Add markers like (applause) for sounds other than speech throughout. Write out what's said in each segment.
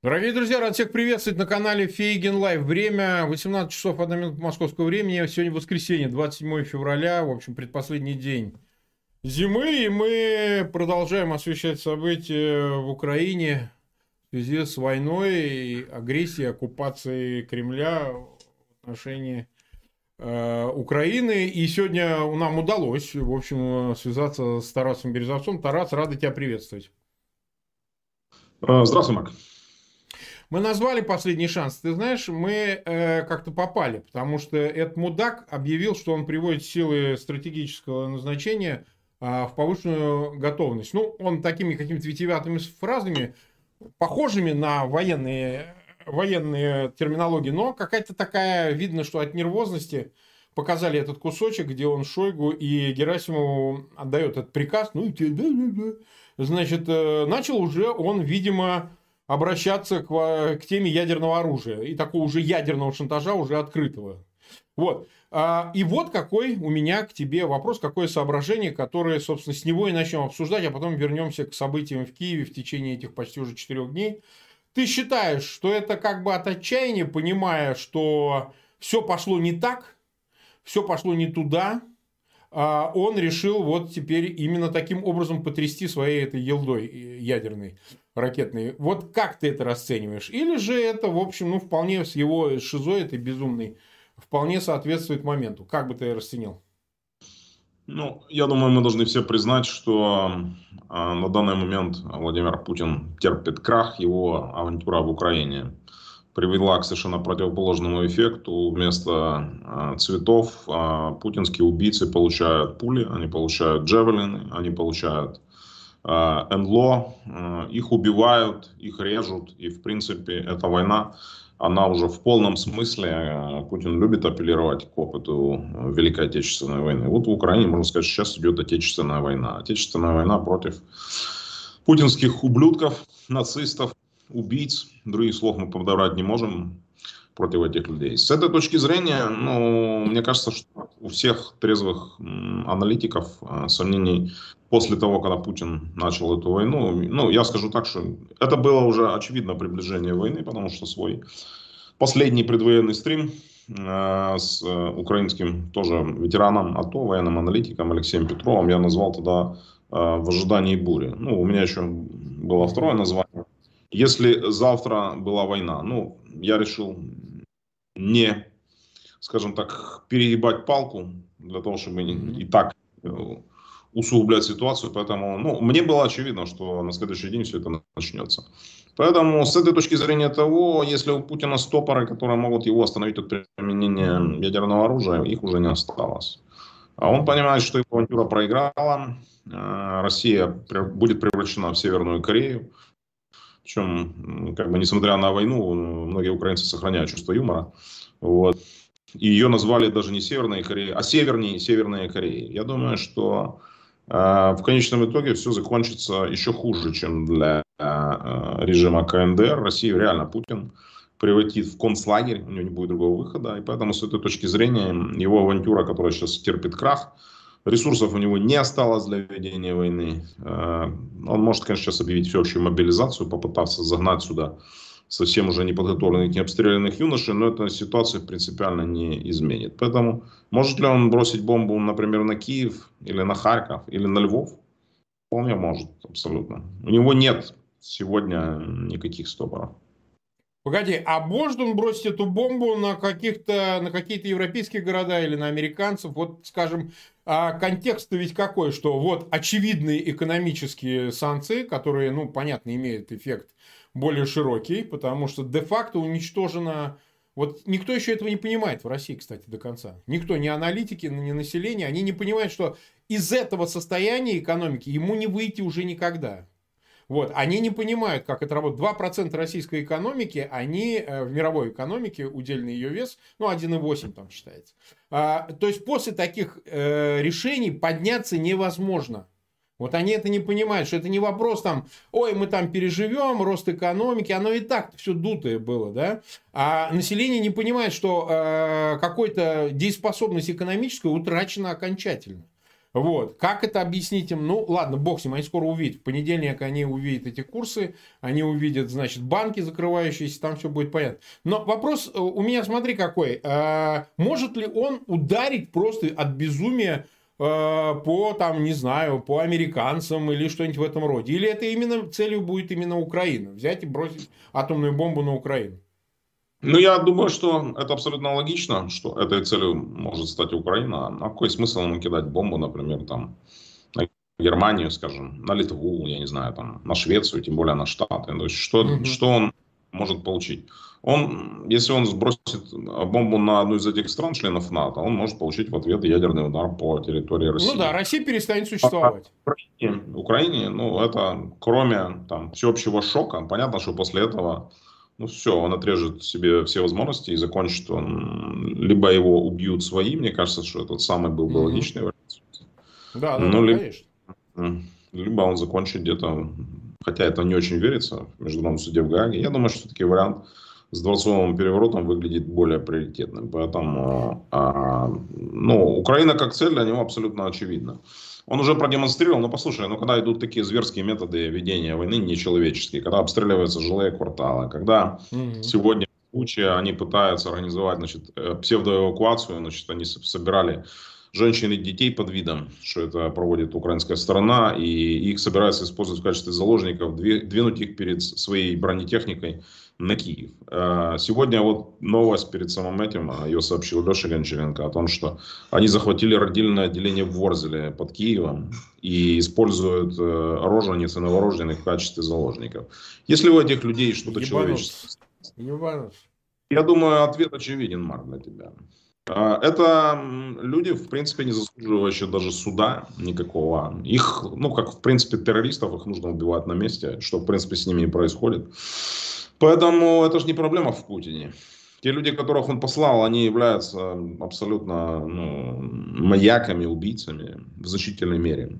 Дорогие друзья, рад всех приветствовать на канале Фейгин Live. Время 18 часов 1 минута московского времени. Сегодня воскресенье, 27 февраля, в общем, предпоследний день зимы. И мы продолжаем освещать события в Украине в связи с войной, агрессией, оккупацией Кремля в отношении Украины. И сегодня нам удалось, в общем, связаться с Тарасом Березовцом. Тарас, рады тебя приветствовать. Здравствуй, Марк. Мы назвали последний шанс. Ты знаешь, мы э, как-то попали, потому что этот мудак объявил, что он приводит силы стратегического назначения э, в повышенную готовность. Ну, он такими какими-то витиеватыми фразами, похожими на военные, военные терминологии, но какая-то такая, видно, что от нервозности показали этот кусочек, где он Шойгу и Герасимову отдает этот приказ, ну, значит, э, начал уже он, видимо, обращаться к, к теме ядерного оружия и такого уже ядерного шантажа, уже открытого. Вот. А, и вот какой у меня к тебе вопрос, какое соображение, которое, собственно, с него и начнем обсуждать, а потом вернемся к событиям в Киеве в течение этих почти уже четырех дней. Ты считаешь, что это как бы от отчаяния, понимая, что все пошло не так, все пошло не туда, а он решил вот теперь именно таким образом потрясти своей этой елдой ядерной ракетный. Вот как ты это расцениваешь? Или же это, в общем, ну, вполне с его шизой этой безумной, вполне соответствует моменту? Как бы ты расценил? Ну, я думаю, мы должны все признать, что э, на данный момент Владимир Путин терпит крах, его авантюра в Украине привела к совершенно противоположному эффекту. Вместо э, цветов э, путинские убийцы получают пули, они получают джевелины, они получают НЛО, их убивают, их режут, и в принципе эта война, она уже в полном смысле, э, Путин любит апеллировать к опыту Великой Отечественной войны. Вот в Украине, можно сказать, сейчас идет Отечественная война. Отечественная война против путинских ублюдков, нацистов, убийц. Других слов мы подобрать не можем против этих людей. С этой точки зрения, ну, мне кажется, что у всех трезвых аналитиков сомнений после того, когда Путин начал эту войну, ну, я скажу так, что это было уже очевидно приближение войны, потому что свой последний предвоенный стрим э, с э, украинским тоже ветераном АТО, военным аналитиком Алексеем Петровым я назвал тогда э, «В ожидании бури». Ну, у меня еще было второе название. Если завтра была война, ну, я решил не, скажем так, перегибать палку для того, чтобы и так э, усугублять ситуацию. Поэтому ну, мне было очевидно, что на следующий день все это начнется. Поэтому с этой точки зрения того, если у Путина стопоры, которые могут его остановить от применения ядерного оружия, их уже не осталось. А он понимает, что его авантюра проиграла, э, Россия будет превращена в Северную Корею. Причем, как бы, несмотря на войну, многие украинцы сохраняют чувство юмора. Вот. И ее назвали даже не Северной Кореей, а Севернее Северная Корея. Я думаю, что а, в конечном итоге все закончится еще хуже, чем для а, режима КНДР. Россию реально Путин превратит в концлагерь, у него не будет другого выхода. И поэтому с этой точки зрения его авантюра, которая сейчас терпит крах, ресурсов у него не осталось для ведения войны. А, он может, конечно, сейчас объявить всеобщую мобилизацию, попытаться загнать сюда совсем уже неподготовленных, не обстрелянных юношей, но эта ситуация принципиально не изменит. Поэтому может ли он бросить бомбу, например, на Киев или на Харьков или на Львов? Вполне может, абсолютно. У него нет сегодня никаких стопоров. Погоди, а может он бросить эту бомбу на, каких-то, на какие-то европейские города или на американцев? Вот, скажем, а контекст ведь какой, что вот очевидные экономические санкции, которые, ну, понятно, имеют эффект более широкий, потому что де-факто уничтожено... Вот никто еще этого не понимает в России, кстати, до конца. Никто, ни аналитики, ни население, они не понимают, что из этого состояния экономики ему не выйти уже никогда. Вот, они не понимают, как это работает. 2% российской экономики, они э, в мировой экономике, удельный ее вес, ну, 1,8 там считается. А, то есть, после таких э, решений подняться невозможно. Вот они это не понимают, что это не вопрос там, ой, мы там переживем, рост экономики, оно и так все дутое было, да. А население не понимает, что э, какой-то дееспособность экономическая утрачена окончательно. Вот. Как это объяснить им? Ну, ладно, бог с ним, они скоро увидят. В понедельник они увидят эти курсы, они увидят, значит, банки закрывающиеся, там все будет понятно. Но вопрос э, у меня, смотри, какой. А, может ли он ударить просто от безумия э, по, там, не знаю, по американцам или что-нибудь в этом роде? Или это именно целью будет именно Украина? Взять и бросить атомную бомбу на Украину? Ну, я думаю, что это абсолютно логично, что этой целью может стать Украина. А какой смысл ему кидать бомбу, например, там, на Германию, скажем, на Литву, я не знаю, там, на Швецию, тем более на Штаты. То есть, что, mm-hmm. что он может получить? Он, если он сбросит бомбу на одну из этих стран, членов НАТО, он может получить в ответ ядерный удар по территории России. Ну да, Россия перестанет существовать. А Украине, Украине, ну это кроме там всеобщего шока, понятно, что после этого ну все, он отрежет себе все возможности и закончит он, либо его убьют свои, мне кажется, что этот самый был бы логичный вариант. Да, да, ну, либо, конечно. Либо он закончит где-то, хотя это не очень верится, в Международном суде в Гааге. Я думаю, что все-таки вариант с дворцовым переворотом выглядит более приоритетным. Поэтому, а, ну, Украина как цель для него абсолютно очевидна. Он уже продемонстрировал, ну послушай, ну когда идут такие зверские методы ведения войны нечеловеческие, когда обстреливаются жилые кварталы, когда mm-hmm. сегодня в случае они пытаются организовать значит, э, псевдоэвакуацию, значит, они собирали женщин и детей под видом, что это проводит украинская сторона, и их собираются использовать в качестве заложников, двинуть их перед своей бронетехникой на Киев. Э, сегодня вот новость перед самым этим, э, ее сообщил Леша Гончаренко о том, что они захватили родильное отделение в Ворзеле под Киевом и используют э, рожениц и новорожденных в качестве заложников. Если у этих людей что-то человеческое... Я думаю, ответ очевиден, Марк, для тебя. Это люди, в принципе, не заслуживающие даже суда никакого. Их, ну, как, в принципе, террористов, их нужно убивать на месте, что, в принципе, с ними и происходит. Поэтому это же не проблема в Путине. Те люди, которых он послал, они являются абсолютно ну, маяками, убийцами в значительной мере.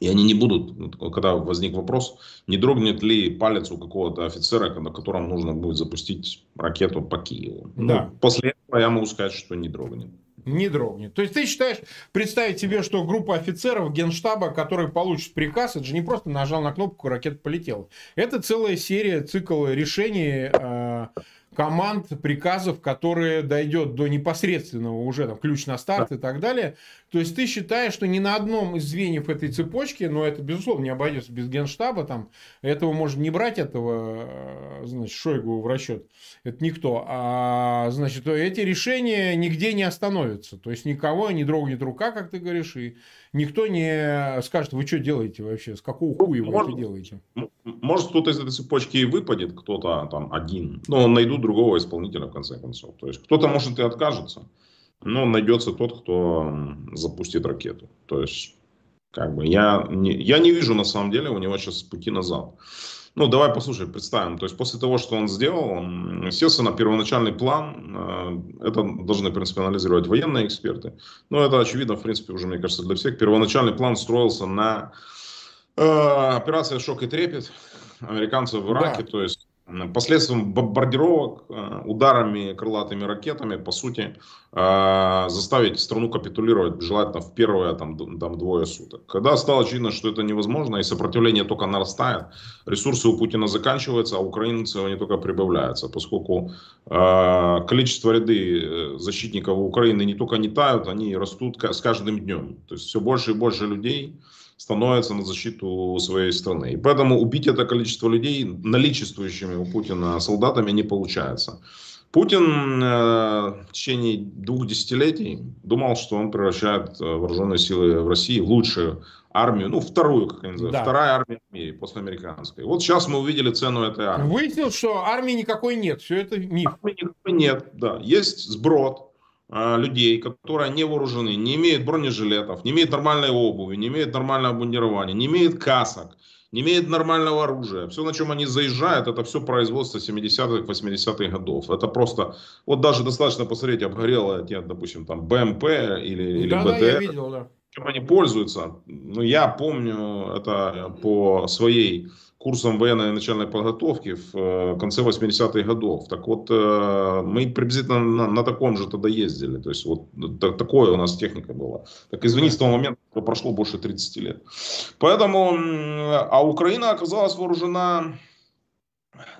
И они не будут, когда возник вопрос, не дрогнет ли палец у какого-то офицера, на котором нужно будет запустить ракету по Киеву. Ну, да. Ну, после этого я могу сказать, что не дрогнет не дрогнет. То есть ты считаешь, представить себе, что группа офицеров генштаба, которые получат приказ, это же не просто нажал на кнопку, ракета полетела. Это целая серия, цикл решений, э, команд, приказов, которые дойдет до непосредственного уже там, ключ на старт и так далее. То есть ты считаешь, что ни на одном из звеньев этой цепочки, но это, безусловно, не обойдется без генштаба, там, этого можно не брать, этого, э, значит, Шойгу в расчет, это никто, а, значит, эти решения нигде не остановятся, то есть никого не дрогнет рука, как ты говоришь, и никто не скажет, вы что делаете вообще, с какого хуя вы может, это делаете? Может, кто-то из этой цепочки и выпадет, кто-то там один, но найдут другого исполнителя в конце концов. То есть кто-то может и откажется, но найдется тот, кто запустит ракету. То есть как бы я не, я не вижу на самом деле у него сейчас пути назад. Ну, давай послушай, представим. То есть, после того, что он сделал, он, естественно, первоначальный план, э, это должны, в принципе, анализировать военные эксперты. Но это очевидно, в принципе, уже, мне кажется, для всех. Первоначальный план строился на э, операции «Шок и трепет» американцев в Ираке. Да. То есть, Последствием бомбардировок, э, ударами крылатыми ракетами, по сути, э, заставить страну капитулировать, желательно в первые там, там, двое суток. Когда стало очевидно, что это невозможно, и сопротивление только нарастает, ресурсы у Путина заканчиваются, а украинцы они только прибавляются, поскольку э, количество ряды защитников Украины не только не тают, они растут с каждым днем. То есть все больше и больше людей становятся на защиту своей страны. И поэтому убить это количество людей наличествующими у Путина солдатами не получается. Путин э, в течение двух десятилетий думал, что он превращает э, вооруженные силы в России в лучшую армию, ну, вторую, как они называют, да. вторая армия в мире после американской. Вот сейчас мы увидели цену этой армии. Выяснилось, что армии никакой нет, все это миф. Армии никакой нет, да. Есть сброд, людей, которые не вооружены, не имеют бронежилетов, не имеют нормальной обуви, не имеют нормального обмундирования, не имеют касок, не имеют нормального оружия. Все, на чем они заезжают, это все производство 70-х, 80-х годов. Это просто, вот даже достаточно посмотреть, обгорело, допустим, там БМП или, или да, БТР. Да, я видел, да. чем они пользуются. Ну, я помню это по своей курсам военной начальной подготовки в э, конце 80-х годов. Так вот, э, мы приблизительно на, на таком же тогда ездили. То есть, вот так, такое у нас техника была. Так, извини, с того момента прошло больше 30 лет. Поэтому, а Украина оказалась вооружена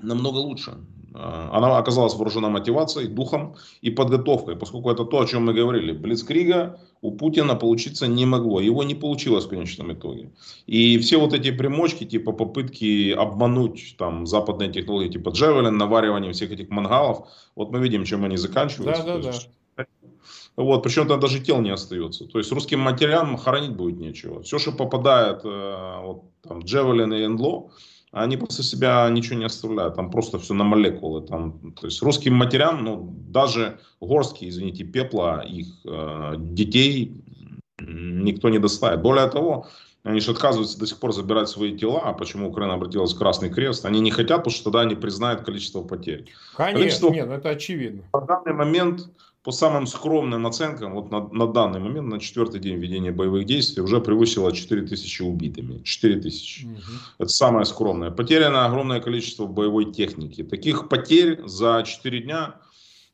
намного лучше. Э, она оказалась вооружена мотивацией, духом и подготовкой, поскольку это то, о чем мы говорили. Блицкрига у Путина получиться не могло. Его не получилось в конечном итоге. И все вот эти примочки, типа попытки обмануть там западные технологии, типа Джевелин, наваривание всех этих мангалов, вот мы видим, чем они заканчиваются. Да, да, да. Вот, причем там даже тел не остается. То есть русским матерям хоронить будет нечего. Все, что попадает э, вот, там, Джевелин и Энло, они после себя ничего не оставляют, там просто все на молекулы. Там, то есть русским матерям, ну, даже горстки, извините, пепла их э, детей никто не доставит. Более того, они же отказываются до сих пор забирать свои тела. А почему Украина обратилась в Красный Крест? Они не хотят, потому что тогда они признают количество потерь. Конечно, количество... нет, это очевидно. На данный момент по самым скромным оценкам, вот на, на данный момент, на четвертый день ведения боевых действий, уже превысило 4 тысячи убитыми. 4 тысячи. Угу. Это самое скромное. Потеряно огромное количество боевой техники. Таких потерь за 4 дня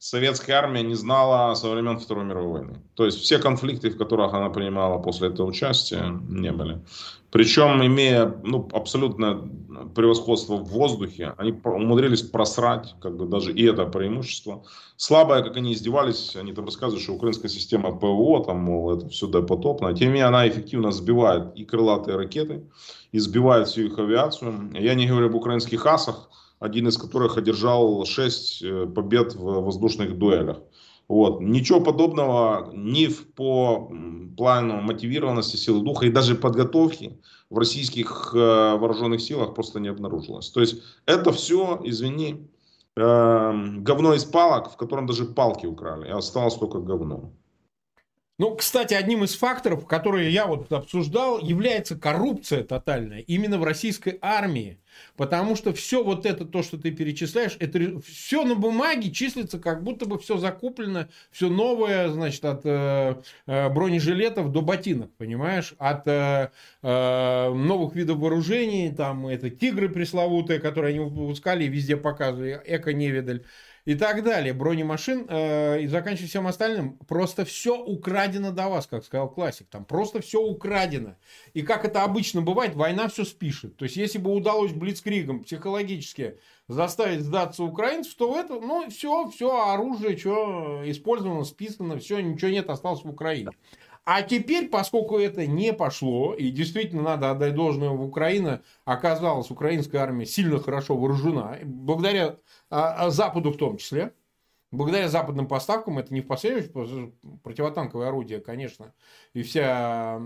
советская армия не знала со времен Второй мировой войны. То есть все конфликты, в которых она принимала после этого участия, не были. Причем, имея ну, абсолютное превосходство в воздухе, они умудрились просрать как бы, даже и это преимущество. Слабое, как они издевались, они там рассказывают, что украинская система ПВО, там, мол, это все допотопно. Тем не менее, она эффективно сбивает и крылатые ракеты, и сбивает всю их авиацию. Я не говорю об украинских асах, один из которых одержал 6 э, побед в воздушных дуэлях. Вот. Ничего подобного ни в, по плану мотивированности силы духа и даже подготовки в российских э, вооруженных силах просто не обнаружилось. То есть это все, извини, э, говно из палок, в котором даже палки украли, и осталось только говно. Ну, кстати, одним из факторов, которые я вот обсуждал, является коррупция тотальная именно в российской армии. Потому что все вот это, то, что ты перечисляешь, это все на бумаге числится, как будто бы все закуплено, все новое, значит, от э, э, бронежилетов до ботинок, понимаешь? От э, э, новых видов вооружений, там, это тигры пресловутые, которые они выпускали и везде показывали, эко-невидаль и так далее, бронемашин, э, и заканчивая всем остальным, просто все украдено до вас, как сказал классик, там просто все украдено. И как это обычно бывает, война все спишет. То есть, если бы удалось Блицкригом психологически заставить сдаться украинцев, то это, ну, все, все оружие, что использовано, списано, все, ничего нет, осталось в Украине. А теперь, поскольку это не пошло, и действительно надо отдать должное в Украину, оказалась украинская армия сильно хорошо вооружена, благодаря а, а Западу в том числе, благодаря западным поставкам, это не в последнюю очередь противотанковое орудие, конечно, и вся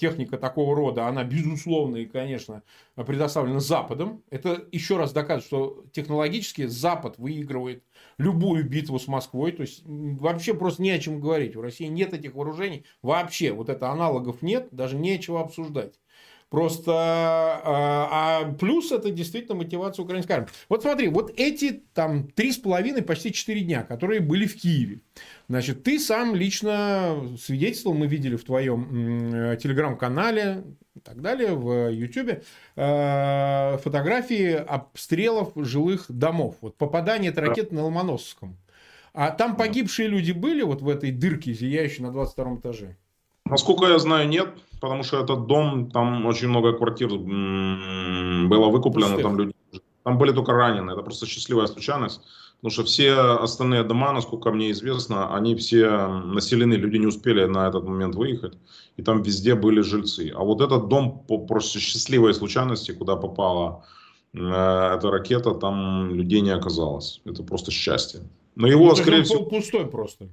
техника такого рода, она безусловно и, конечно, предоставлена Западом. Это еще раз доказывает, что технологически Запад выигрывает любую битву с Москвой. То есть вообще просто не о чем говорить. У России нет этих вооружений. Вообще вот это аналогов нет, даже нечего обсуждать. Просто, а, а плюс это действительно мотивация украинской армии. Вот смотри, вот эти там три с половиной, почти четыре дня, которые были в Киеве. Значит, ты сам лично свидетельствовал, мы видели в твоем телеграм-канале и так далее, в Ютубе, э, фотографии обстрелов жилых домов. Вот попадание этой ракеты на Ломоносовском. А там погибшие люди были вот в этой дырке, зияющей на 22 этаже? Насколько я знаю, нет, потому что этот дом, там очень много квартир было выкуплено, там люди, там были только раненые, это просто счастливая случайность, потому что все остальные дома, насколько мне известно, они все населены, люди не успели на этот момент выехать, и там везде были жильцы. А вот этот дом по просто счастливой случайности, куда попала э, эта ракета, там людей не оказалось. Это просто счастье. Но его, ну, скорее всего... пустой просто.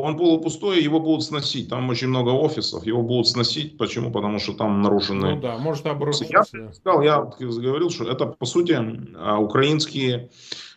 Он полупустой, его будут сносить. Там очень много офисов, его будут сносить. Почему? Потому что там нарушены... Ну да, может обрушиться. Я сказал, я говорил, что это по сути а, украинские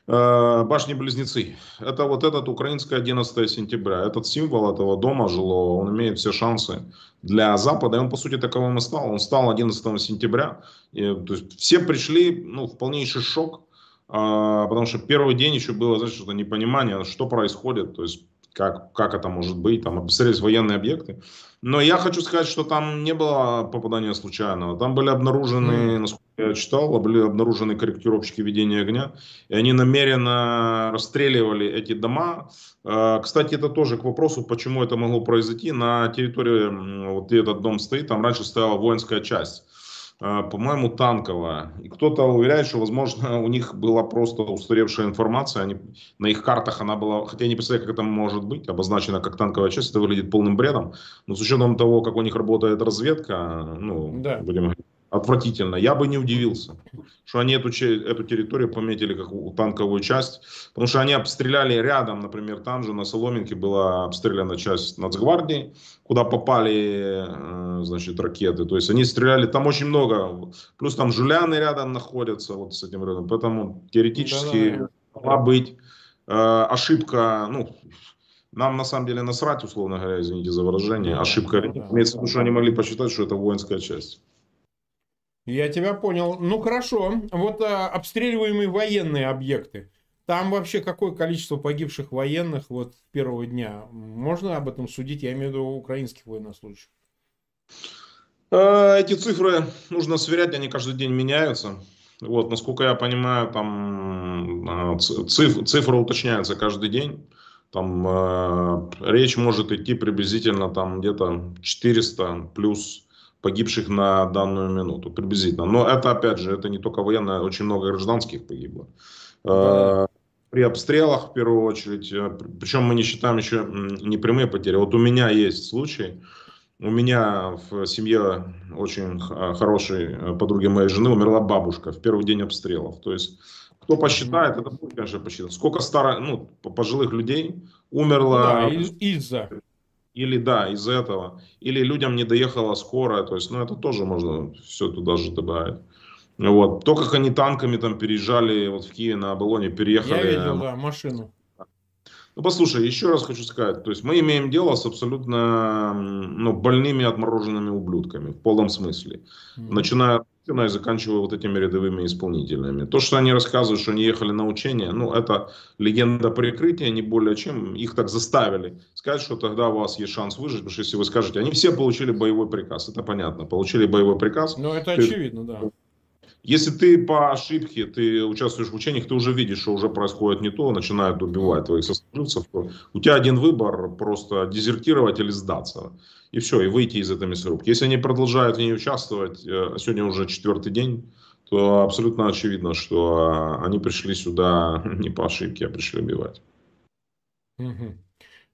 э, башни-близнецы. Это вот этот украинское 11 сентября. Этот символ этого дома жилого, он имеет все шансы для Запада. И он по сути таковым и стал. Он стал 11 сентября. И, то есть все пришли ну, в полнейший шок. Э, потому что первый день еще было, знаешь, что-то непонимание, что происходит. То есть как, как это может быть, там обстрелялись военные объекты. Но я хочу сказать, что там не было попадания случайного. Там были обнаружены, насколько я читал, были обнаружены корректировщики ведения огня. И они намеренно расстреливали эти дома. Э, кстати, это тоже к вопросу, почему это могло произойти. На территории, вот где этот дом стоит, там раньше стояла воинская часть. А, по-моему, танковая. И кто-то уверяет, что, возможно, у них была просто устаревшая информация. Они, на их картах она была, хотя я не представляю, как это может быть, обозначена как танковая часть. Это выглядит полным бредом. Но с учетом того, как у них работает разведка, ну, да. будем говорить, отвратительно. Я бы не удивился, что они эту, эту территорию пометили как танковую часть, потому что они обстреляли рядом, например, там же на Соломинке была обстреляна часть Нацгвардии, куда попали, э, значит, ракеты. То есть они стреляли, там очень много, плюс там Жуляны рядом находятся, вот с этим рядом. Поэтому теоретически да, могла быть э, ошибка, ну, нам на самом деле насрать, условно говоря, извините за выражение, ошибка. Да, Имеется в виду, что они могли посчитать, что это воинская часть. Я тебя понял. Ну хорошо. Вот а, обстреливаемые военные объекты. Там вообще какое количество погибших военных вот с первого дня? Можно об этом судить? Я имею в виду украинских военнослужащих. А, эти цифры нужно сверять, они каждый день меняются. Вот, насколько я понимаю, там а, циф, цифра уточняется каждый день. Там э, речь может идти приблизительно там где-то 400 плюс погибших на данную минуту, приблизительно. Но это, опять же, это не только военные, очень много гражданских погибло. Да. Э, при обстрелах, в первую очередь, э, причем мы не считаем еще не прямые потери. Вот у меня есть случай, у меня в семье очень хорошей э, подруги моей жены умерла бабушка в первый день обстрелов. То есть, кто посчитает, это будет, конечно, посчитать. Сколько старых, ну, пожилых людей умерло... Да, из-за или да, из-за этого. Или людям не доехала скорая. То есть, ну, это тоже можно все туда же добавить. Вот. То, как они танками там переезжали вот в Киеве на Оболоне, переехали. Я видел, да, машину. Ну, послушай, еще раз хочу сказать. То есть, мы имеем дело с абсолютно ну, больными, отмороженными ублюдками. В полном смысле. Mm-hmm. Начиная и заканчивая вот этими рядовыми исполнителями. То, что они рассказывают, что они ехали на учения, ну, это легенда прикрытия, не более чем. Их так заставили сказать, что тогда у вас есть шанс выжить, потому что если вы скажете, они все получили боевой приказ, это понятно, получили боевой приказ. Ну, это ты, очевидно, да. Если ты по ошибке, ты участвуешь в учениях, ты уже видишь, что уже происходит не то, начинают убивать твоих сослуживцев, у тебя один выбор, просто дезертировать или сдаться и все, и выйти из этой мясорубки. Если они продолжают в ней участвовать, э, сегодня уже четвертый день, то абсолютно очевидно, что они пришли сюда (laughs) не по ошибке, а пришли убивать. Угу.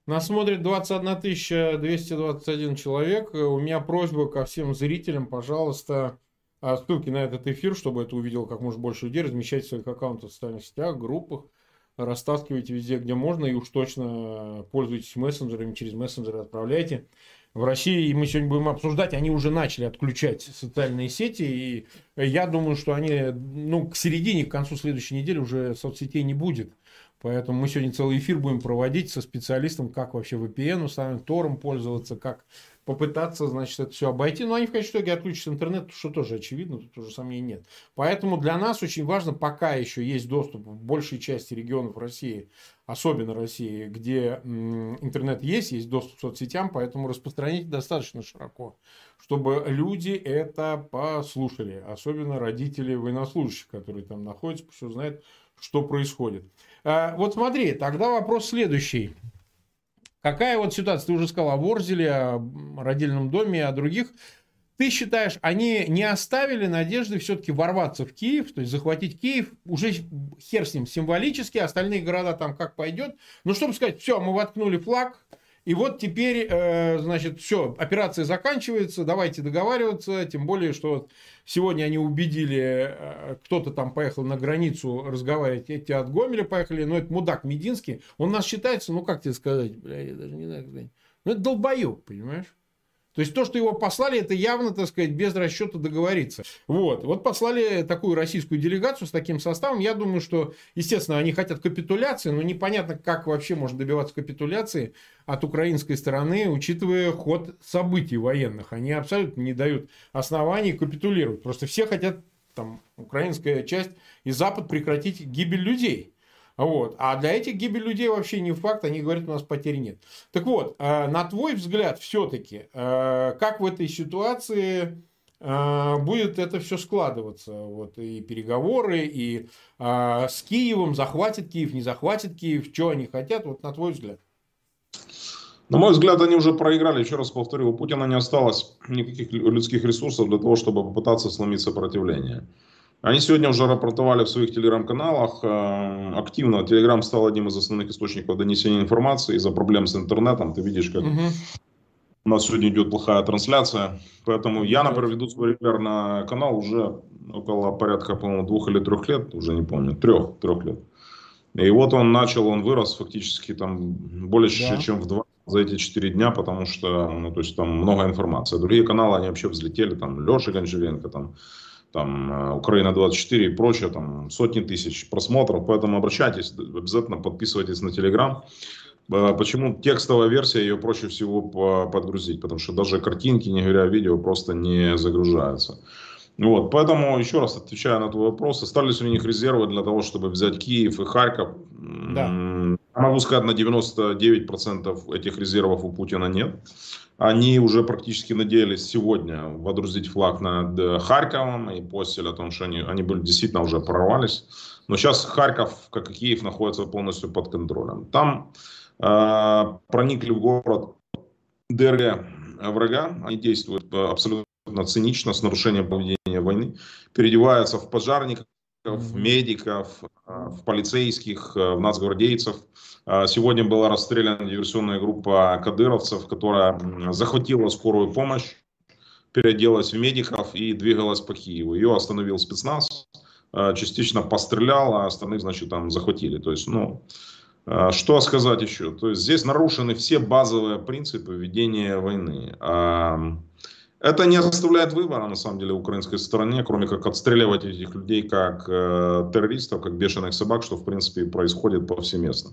Нас смотрит 21 221 человек. У меня просьба ко всем зрителям, пожалуйста, а ссылки на этот эфир, чтобы это увидел как можно больше людей, размещайте в своих аккаунтах в социальных сетях, группах, растаскивайте везде, где можно, и уж точно пользуйтесь мессенджерами, через мессенджеры отправляйте в России, мы сегодня будем обсуждать, они уже начали отключать социальные сети, и я думаю, что они, ну, к середине, к концу следующей недели уже соцсетей не будет. Поэтому мы сегодня целый эфир будем проводить со специалистом, как вообще VPN установить, Тором пользоваться, как попытаться, значит, это все обойти. Но они в конечном итоге отключат интернет, что тоже очевидно, тут уже сомнений нет. Поэтому для нас очень важно, пока еще есть доступ в большей части регионов России, особенно России, где интернет есть, есть доступ к соцсетям, поэтому распространить достаточно широко, чтобы люди это послушали, особенно родители военнослужащих, которые там находятся, пусть узнают, что происходит. А, вот смотри, тогда вопрос следующий. Какая вот ситуация? Ты уже сказал о Ворзеле, о родильном доме, о других. Ты считаешь, они не оставили надежды все-таки ворваться в Киев, то есть захватить Киев, уже хер с ним символически, остальные города там как пойдет. Ну, чтобы сказать, все, мы воткнули флаг, и вот теперь, э, значит, все, операция заканчивается, давайте договариваться, тем более, что сегодня они убедили, э, кто-то там поехал на границу разговаривать, эти от Гомеля поехали, но это мудак Мединский, он нас считается, ну как тебе сказать, бля, я даже не знаю, ну это долбоеб, понимаешь? То есть то, что его послали, это явно, так сказать, без расчета договориться. Вот. Вот послали такую российскую делегацию с таким составом. Я думаю, что, естественно, они хотят капитуляции, но непонятно, как вообще можно добиваться капитуляции от украинской стороны, учитывая ход событий военных. Они абсолютно не дают оснований капитулировать. Просто все хотят, там, украинская часть и Запад прекратить гибель людей. Вот. А для этих гибель людей вообще не факт, они говорят, у нас потерь нет. Так вот, э, на твой взгляд, все-таки, э, как в этой ситуации э, будет это все складываться? Вот и переговоры, и с Киевом, захватит Киев, не захватит Киев, что они хотят, вот на твой взгляд. На мой взгляд, они уже проиграли. Еще раз повторю, у Путина не осталось никаких людских ресурсов для того, чтобы попытаться сломить сопротивление. Они сегодня уже рапортовали в своих телеграм-каналах. Э, активно Телеграм стал одним из основных источников донесения информации из-за проблем с интернетом. Ты видишь, как угу. у нас сегодня идет плохая трансляция. Поэтому я, например, веду свой регулярный канал уже около порядка, по-моему, двух или трех лет, уже не помню, трех, трех лет. И вот он начал, он вырос фактически там больше, да. чем в два за эти четыре дня, потому что, ну, то есть там много информации. Другие каналы, они вообще взлетели, там, Леша Гончаренко, там, там э, Украина-24 и прочее, там сотни тысяч просмотров, поэтому обращайтесь, обязательно подписывайтесь на Телеграм. Э, почему текстовая версия, ее проще всего подгрузить, потому что даже картинки, не говоря о видео, просто не загружаются. Вот, поэтому еще раз отвечая на твой вопрос, остались у них резервы для того, чтобы взять Киев и Харьков. Да. Могу сказать, на 99% этих резервов у Путина нет. Они уже практически надеялись сегодня водрузить флаг над э, Харьковом и постель о том, что они, они были действительно уже прорвались. Но сейчас Харьков, как и Киев, находится полностью под контролем. Там э, проникли в город ДРГ врага. Они действуют э, абсолютно цинично, с нарушением поведения войны. Переодеваются в пожарников, в медиков, э, в полицейских, в нацгвардейцев – а, сегодня была расстреляна диверсионная группа кадыровцев, которая захватила скорую помощь, переоделась в медиков и двигалась по Киеву. Ее остановил спецназ, а, частично пострелял, а остальных, значит, там захватили. То есть, ну, а, что сказать еще? То есть здесь нарушены все базовые принципы ведения войны. Это не оставляет выбора, на самом деле, украинской стороне, кроме как отстреливать этих людей как э, террористов, как бешеных собак, что, в принципе, происходит повсеместно.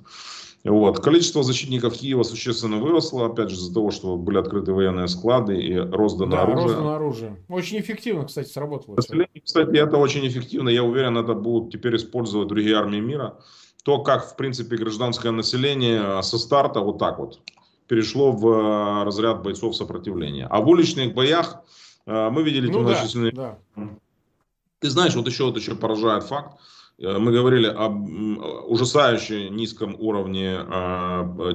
Вот. Количество защитников Киева существенно выросло, опять же, из-за того, что были открыты военные склады и роздано да, оружие. роздано оружие. Очень эффективно, кстати, сработало. Кстати, это очень эффективно. Я уверен, это будут теперь использовать другие армии мира. То, как, в принципе, гражданское население со старта вот так вот перешло в э, разряд бойцов сопротивления. А в уличных боях э, мы видели ну, многочисленные... Да, да. Ты знаешь, вот еще, вот еще поражает факт, Э, мы говорили об ужасающе низком уровне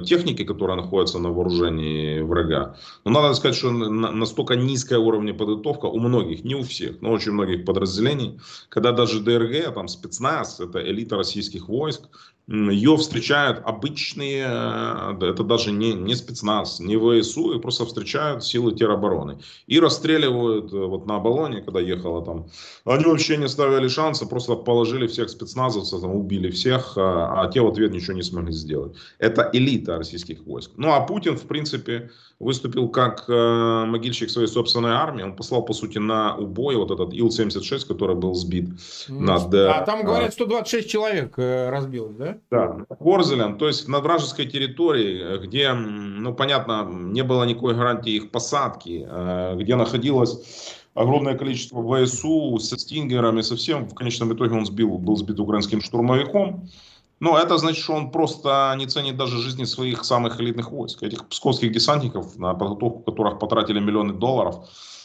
техники, которая находится на вооружении врага. Но надо сказать, что настолько низкая уровня подготовка у многих, не у всех, но очень многих подразделений, когда даже ДРГ, там спецназ, это элита российских войск, ее встречают обычные, э, это даже не, не спецназ, не ВСУ, и просто встречают силы теробороны. И расстреливают э, вот на Оболоне, когда ехала там. Они вообще не ставили шанса, просто положили всех спецназовцев, там, убили всех, а, а те в ответ ничего не смогли сделать. Это элита российских войск. Ну а Путин, в принципе, выступил как э, могильщик своей собственной армии. Он послал, по сути, на убой вот этот Ил-76, который был сбит. Над, э, а там, говорят, 126 человек э, разбилось, да? Да, Ворзелем, то есть на вражеской территории, где, ну, понятно, не было никакой гарантии их посадки, э, где находилось огромное количество ВСУ со стингерами, совсем в конечном итоге он сбил, был сбит украинским штурмовиком. Но это значит, что он просто не ценит даже жизни своих самых элитных войск. Этих псковских десантников, на подготовку которых потратили миллионы долларов,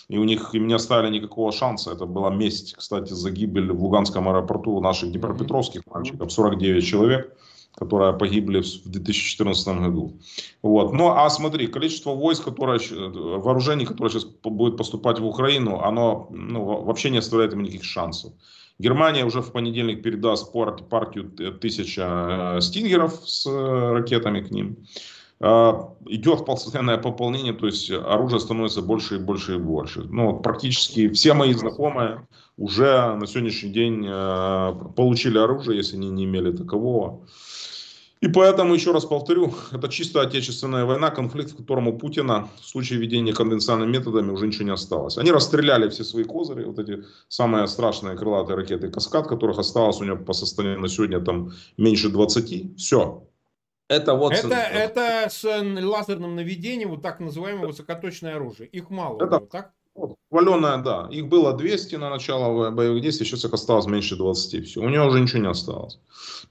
и у них им не оставили никакого шанса. Это была месть, кстати, за гибель в Луганском аэропорту наших днепропетровских мальчиков, 49 человек которые погибли в 2014 году. Вот. Ну, а смотри, количество войск, которое, вооружений, которое сейчас будет поступать в Украину, оно ну, вообще не оставляет им никаких шансов. Германия уже в понедельник передаст партию тысяча э, стингеров с э, ракетами к ним. Э, идет постоянное пополнение, то есть оружие становится больше и больше и больше. Ну, практически все мои знакомые уже на сегодняшний день получили оружие, если они не имели такового. И поэтому, еще раз повторю, (laughs) это чисто отечественная война, конфликт, в котором у Путина в случае ведения конвенциональными методами уже ничего не осталось. Они расстреляли все свои козыри, вот эти самые страшные крылатые ракеты «Каскад», которых осталось у него по состоянию на сегодня там меньше 20. Все. Это вот... Это, это с лазерным наведением, вот так называемое высокоточное оружие. Их мало. Это, так? Валеная, да. Их было 200 на начало боевых действий, сейчас их осталось меньше 20. Все. У него уже ничего не осталось.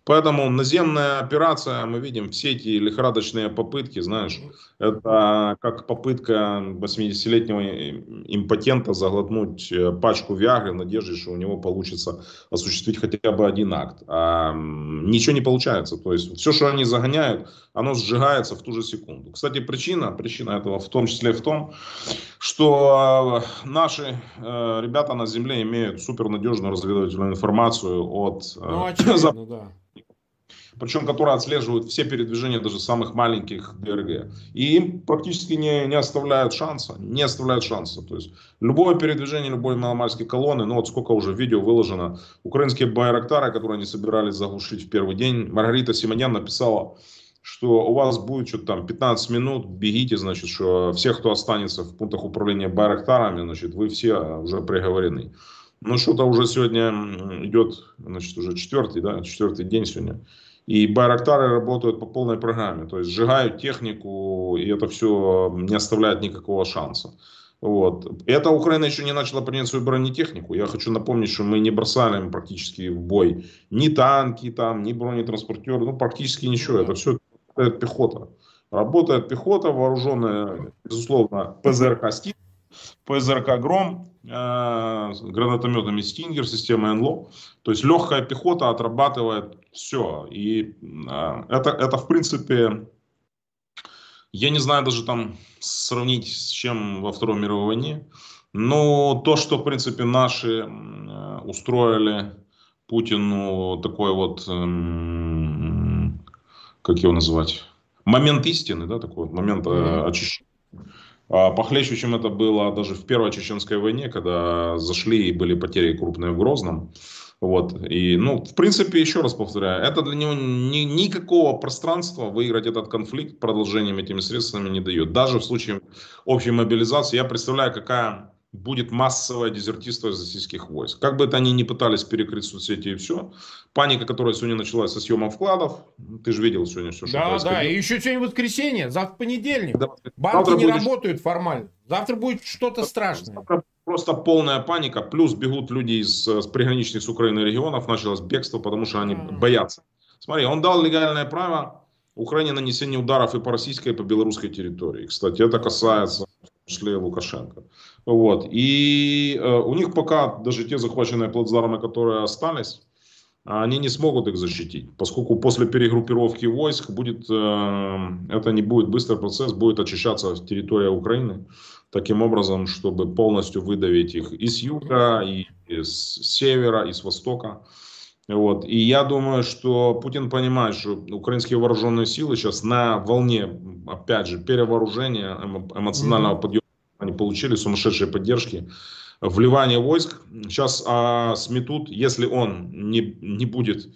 Поэтому наземная операция, мы видим все эти лихорадочные попытки, знаешь, это как попытка 80-летнего импотента заглотнуть э, пачку Виагры в надежде, что у него получится осуществить хотя бы один акт. А ничего не получается. То есть все, что они загоняют, оно сжигается в ту же секунду. Кстати, причина, причина этого в том числе в том, что наши э, ребята на земле имеют супернадежную разведывательную информацию от... Э, ну, очевидно, да причем которые отслеживают все передвижения даже самых маленьких ДРГ. И им практически не, не оставляют шанса, не оставляют шанса. То есть любое передвижение любой маломальской колонны, ну вот сколько уже видео выложено, украинские байрактары, которые они собирались заглушить в первый день, Маргарита Симонян написала, что у вас будет что-то там 15 минут, бегите, значит, что всех, кто останется в пунктах управления Байрактарами, значит, вы все уже приговорены. Ну, что-то уже сегодня идет, значит, уже четвертый, да, четвертый день сегодня. И Байрактары работают по полной программе, то есть сжигают технику, и это все не оставляет никакого шанса. Вот. Это Украина еще не начала принять свою бронетехнику. Я хочу напомнить, что мы не бросали практически в бой ни танки, там, ни бронетранспортеры, ну практически ничего. Это все работает пехота. Работает пехота, вооруженная, безусловно, ПЗРК «Стиль», ПЗРК «Гром», э, гранатометами «Стингер», системой НЛО. То есть легкая пехота отрабатывает все. И э, это, это, в принципе, я не знаю даже там сравнить с чем во Второй мировой войне. Но то, что, в принципе, наши э, устроили Путину такой вот, эм, как его называть, момент истины, да, такой момент э, очищения. А похлеще, чем это было даже в Первой Чеченской войне, когда зашли и были потери крупные в Грозном. Вот. И, ну, в принципе, еще раз повторяю, это для него ни, никакого пространства выиграть этот конфликт продолжением этими средствами не дает. Даже в случае общей мобилизации я представляю, какая будет массовое дезертирство из российских войск. Как бы это они ни пытались перекрыть соцсети и все, паника, которая сегодня началась со съемом вкладов, ты же видел сегодня все, что Да, происходило. да, и еще сегодня воскресенье, завтра понедельник. Да, Банки не будет... работают формально. Завтра будет что-то страшное. Завтра просто полная паника, плюс бегут люди из, с приграничных с Украины регионов, началось бегство, потому что они mm. боятся. Смотри, он дал легальное право Украине нанесения ударов и по российской, и по белорусской территории. Кстати, это касается числе Лукашенко. Вот. И э, у них пока даже те захваченные плацдармы, которые остались, они не смогут их защитить, поскольку после перегруппировки войск будет, э, это не будет быстрый процесс, будет очищаться территория Украины таким образом, чтобы полностью выдавить их и с юга, и с севера, и с востока. Вот. И я думаю, что Путин понимает, что украинские вооруженные силы сейчас на волне, опять же, перевооружения, эмоционального mm-hmm. подъема они получили сумасшедшие поддержки. Вливание войск сейчас а, сметут, если он не, не будет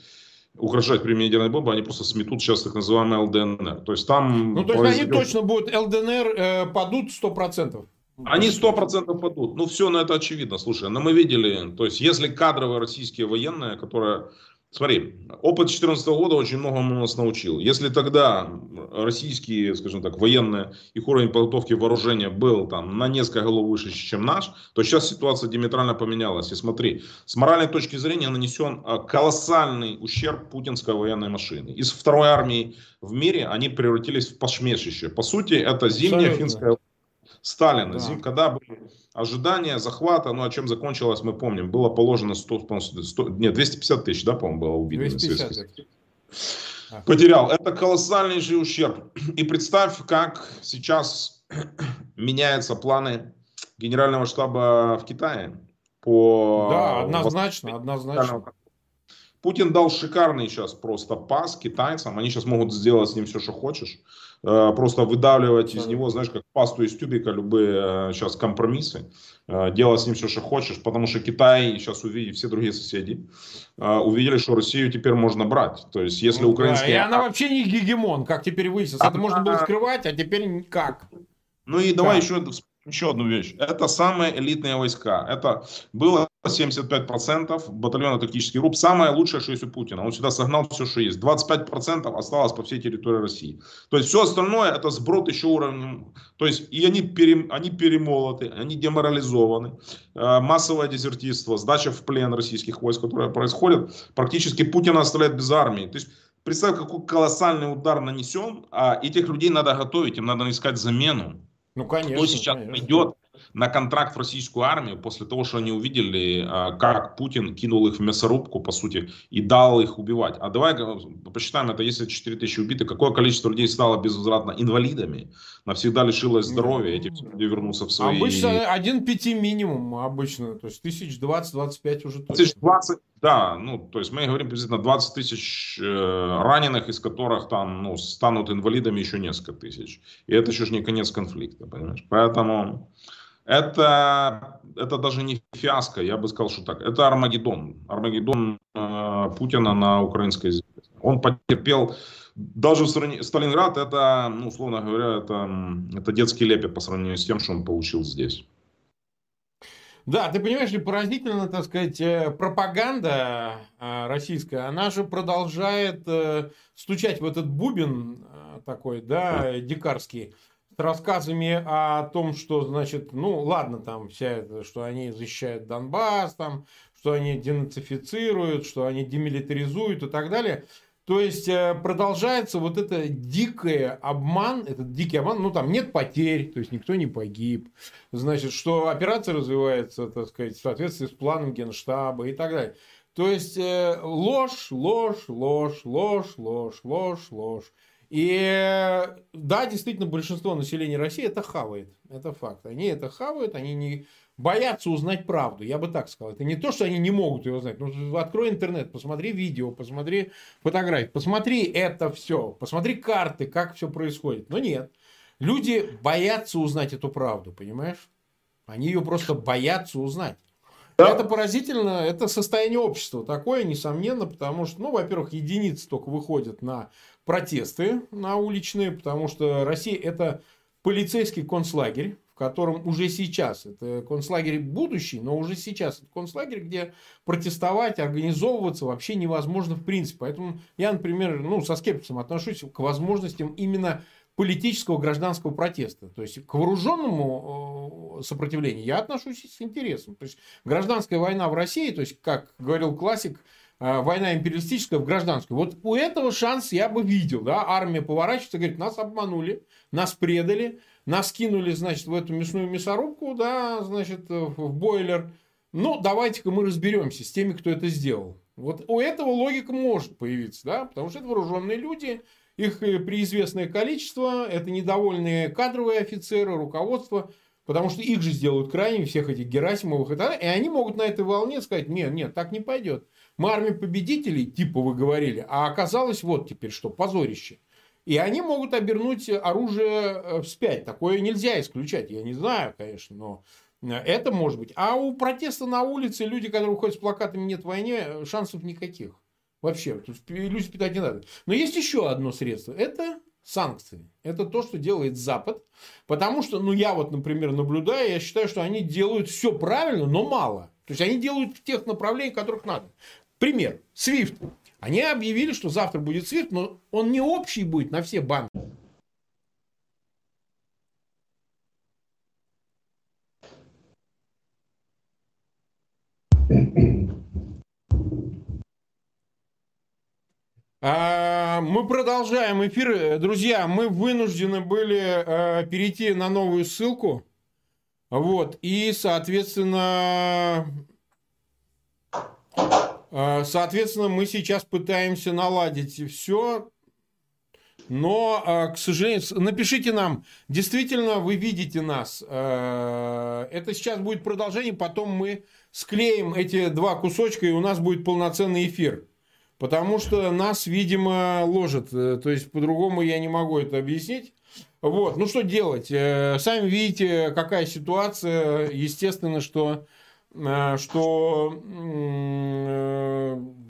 угрожать применением ядерной бомбы, они просто сметут сейчас так называемый ЛДНР. То есть там... Ну, то есть произойдет... они точно будут ЛДНР э, падут 100%. Они 100% падут. Ну, все на это очевидно. Слушай, но мы видели, то есть, если кадровые российские военные, которые Смотри, опыт 2014 года очень многому нас научил. Если тогда российские, скажем так, военные, их уровень подготовки вооружения был там на несколько голов выше, чем наш, то сейчас ситуация диаметрально поменялась. И смотри, с моральной точки зрения нанесен а, колоссальный ущерб путинской военной машины. Из второй армии в мире они превратились в посмешище. По сути, это зимняя Абсолютно. финская Сталина. Да. Зим, когда были ожидания захвата, ну, а чем закончилось, мы помним. Было положено 100, 100 нет, 250 тысяч, да, по-моему, было убито. 250 Потерял. Это колоссальнейший ущерб. И представь, как сейчас меняются планы генерального штаба в Китае. По да, однозначно, однозначно. Путин дал шикарный сейчас просто пас китайцам. Они сейчас могут сделать с ним все, что хочешь. Э, просто выдавливать из него, знаешь, как пасту из тюбика любые сейчас э, компромиссы. Э, делать с ним все, что хочешь. Потому что Китай сейчас увидит, все другие соседи, увидели, что Россию теперь можно брать. То есть, если ну, украинские... Да, и она вообще не гегемон, как теперь выяснилось. Это можно было скрывать, а теперь никак. Ну и давай еще еще одну вещь. Это самые элитные войска. Это было 75% батальона тактический групп. Самое лучшее, что есть у Путина. Он сюда согнал все, что есть. 25% осталось по всей территории России. То есть все остальное это сброд еще уровнем. То есть и они, пере, они перемолоты, они деморализованы. Э, массовое дезертирство, сдача в плен российских войск, которое происходит. Практически Путина оставляет без армии. То есть представь, какой колоссальный удар нанесен. А этих людей надо готовить, им надо искать замену. Ну, конечно. Кто сейчас конечно. идет на контракт в российскую армию после того, что они увидели, а, как Путин кинул их в мясорубку, по сути, и дал их убивать. А давай посчитаем, это если 4 тысячи убитых, какое количество людей стало безвозвратно инвалидами, навсегда лишилось здоровья, эти люди вернутся в свои... Обычно один пяти минимум, обычно, то есть тысяч двадцать-двадцать пять уже точно. Тысяч двадцать, да, ну, то есть мы говорим приблизительно 20 тысяч э, раненых, из которых там, ну, станут инвалидами еще несколько тысяч. И это еще не конец конфликта, понимаешь? Поэтому это, это даже не фиаско, я бы сказал, что так. Это Армагеддон. Армагеддон э, Путина на украинской земле. Он потерпел, даже в стране, Сталинград, это, ну, условно говоря, это, это детский лепет по сравнению с тем, что он получил здесь. Да, ты понимаешь, ли поразительно, так сказать, э, пропаганда э, российская, она же продолжает э, стучать в этот бубен такой, да, дикарский, с рассказами о том, что, значит, ну, ладно, там, вся это, что они защищают Донбасс, там, что они денацифицируют, что они демилитаризуют и так далее. То есть э, продолжается вот это дикое обман, этот дикий обман, ну там нет потерь, то есть никто не погиб, значит, что операция развивается, так сказать, в соответствии с планом генштаба и так далее. То есть э, ложь, ложь, ложь, ложь, ложь, ложь, ложь. И да, действительно, большинство населения России это хавает. Это факт. Они это хавают, они не боятся узнать правду. Я бы так сказал. Это не то, что они не могут ее знать. Ну, открой интернет, посмотри видео, посмотри фотографии, посмотри это все, посмотри карты, как все происходит. Но нет. Люди боятся узнать эту правду, понимаешь? Они ее просто боятся узнать. Да. Это поразительно, это состояние общества такое, несомненно, потому что, ну, во-первых, единицы только выходят на протесты на уличные, потому что Россия это полицейский концлагерь, в котором уже сейчас, это концлагерь будущий, но уже сейчас это концлагерь, где протестовать, организовываться вообще невозможно в принципе. Поэтому я, например, ну, со скепсисом отношусь к возможностям именно политического гражданского протеста. То есть к вооруженному э, сопротивлению я отношусь с интересом. То есть гражданская война в России, то есть, как говорил классик, э, война империалистическая в гражданскую. Вот у этого шанс я бы видел. Да? Армия поворачивается, говорит, нас обманули, нас предали, нас кинули, значит, в эту мясную мясорубку, да, значит, в бойлер. Ну, давайте-ка мы разберемся с теми, кто это сделал. Вот у этого логика может появиться, да, потому что это вооруженные люди, их э, преизвестное количество, это недовольные кадровые офицеры, руководство, потому что их же сделают крайними, всех этих Герасимовых и и они могут на этой волне сказать, нет, нет, так не пойдет. Мы армия победителей, типа вы говорили, а оказалось вот теперь что, позорище. И они могут обернуть оружие э, вспять. Такое нельзя исключать. Я не знаю, конечно, но э, это может быть. А у протеста на улице люди, которые уходят с плакатами «Нет войне», шансов никаких. Вообще, иллюзий питать не надо. Но есть еще одно средство. Это санкции. Это то, что делает Запад. Потому что, ну, я вот, например, наблюдаю, я считаю, что они делают все правильно, но мало. То есть, они делают в тех направлениях, которых надо. Пример. SWIFT. Они объявили, что завтра будет SWIFT, но он не общий будет на все банки. А, мы продолжаем эфир. Друзья, мы вынуждены были э, перейти на новую ссылку. Вот. И, соответственно, э, соответственно, мы сейчас пытаемся наладить все. Но, э, к сожалению, напишите нам, действительно вы видите нас. Это сейчас будет продолжение, потом мы склеим эти два кусочка, и у нас будет полноценный эфир. Потому что нас, видимо, ложат. Э, то есть, по-другому я не могу это объяснить. Вот, ну что делать? Э, сами видите, какая ситуация. Естественно, что э, что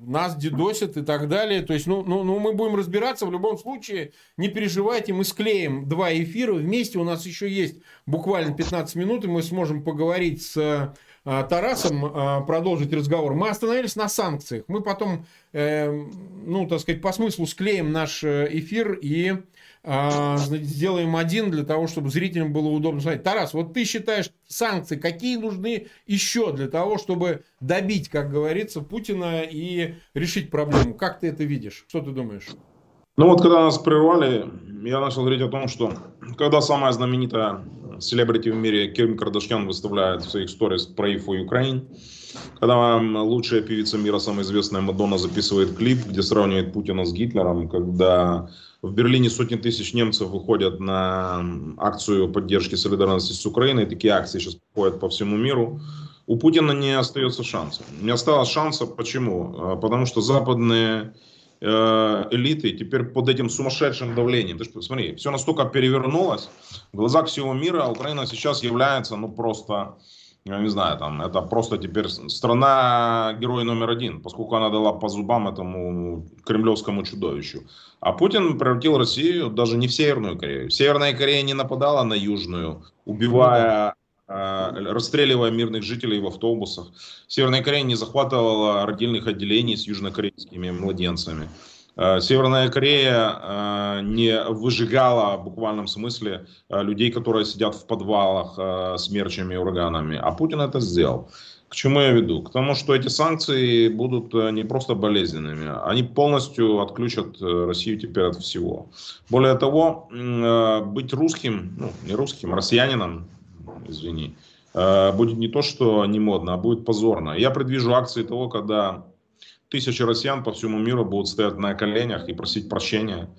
нас дедосят и так далее. То есть, ну, ну, ну, мы будем разбираться в любом случае. Не переживайте, мы склеим два эфира. Вместе у нас еще есть буквально 15 минут, и мы сможем поговорить с Тарасом, продолжить разговор. Мы остановились на санкциях. Мы потом, ну, так сказать, по смыслу склеим наш эфир и а, сделаем один для того, чтобы зрителям было удобно смотреть. Тарас, вот ты считаешь санкции, какие нужны еще для того, чтобы добить, как говорится, Путина и решить проблему? Как ты это видишь? Что ты думаешь? Ну вот, когда нас прервали, я начал говорить о том, что когда самая знаменитая селебрити в мире Ким Кардашьян выставляет в своих сторис про for Ukraine, когда лучшая певица мира, самая известная Мадонна, записывает клип, где сравнивает Путина с Гитлером, когда в Берлине сотни тысяч немцев выходят на акцию поддержки солидарности с Украиной. Такие акции сейчас проходят по всему миру. У Путина не остается шанса. Не осталось шанса. Почему? А, потому что западные элиты теперь под этим сумасшедшим давлением. Ты что, смотри, все настолько перевернулось в глазах всего мира. А Украина сейчас является, ну просто я не знаю, там, это просто теперь страна герой номер один, поскольку она дала по зубам этому кремлевскому чудовищу. А Путин превратил Россию даже не в Северную Корею. Северная Корея не нападала на Южную, убивая, э, расстреливая мирных жителей в автобусах. Северная Корея не захватывала родильных отделений с южнокорейскими младенцами. Э, Северная Корея э, не выжигала в буквальном смысле э, людей, которые сидят в подвалах с мерчами и ураганами, а Путин это сделал. К чему я веду? К тому, что эти санкции будут не просто болезненными, они полностью отключат Россию теперь от всего. Более того, быть русским, ну не русским, россиянином, извини, будет не то, что не модно, а будет позорно. Я предвижу акции того, когда тысячи россиян по всему миру будут стоять на коленях и просить прощения.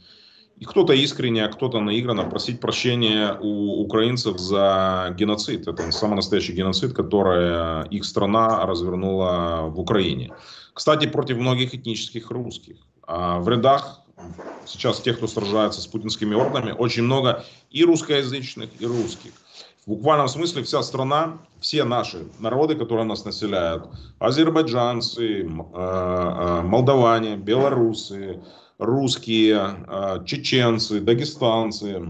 И кто-то искренне, а кто-то наигранно просить прощения у украинцев за геноцид. Это самый настоящий геноцид, который их страна развернула в Украине. Кстати, против многих этнических русских. А в рядах сейчас тех, кто сражается с путинскими ордами, очень много и русскоязычных, и русских. В буквальном смысле вся страна, все наши народы, которые нас населяют, азербайджанцы, э, э, молдаване, белорусы, русские, э, чеченцы, дагестанцы,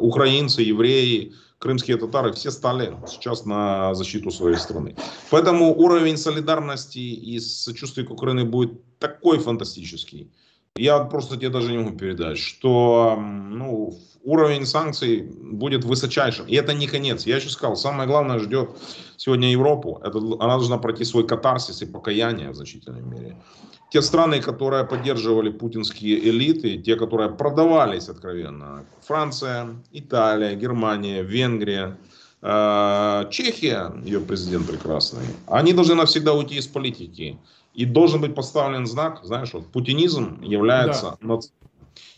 украинцы, евреи, крымские татары, все стали сейчас на защиту своей страны. Поэтому уровень солидарности и сочувствия к Украине будет такой фантастический. Я просто тебе даже не могу передать, что ну, уровень санкций будет высочайшим. И это не конец. Я еще сказал, самое главное ждет сегодня Европу. Это, она должна пройти свой катарсис и покаяние в значительной мере. Те страны, которые поддерживали путинские элиты, те, которые продавались откровенно, Франция, Италия, Германия, Венгрия, э, Чехия, ее президент прекрасный, они должны навсегда уйти из политики. И должен быть поставлен знак, знаешь, вот путинизм является да.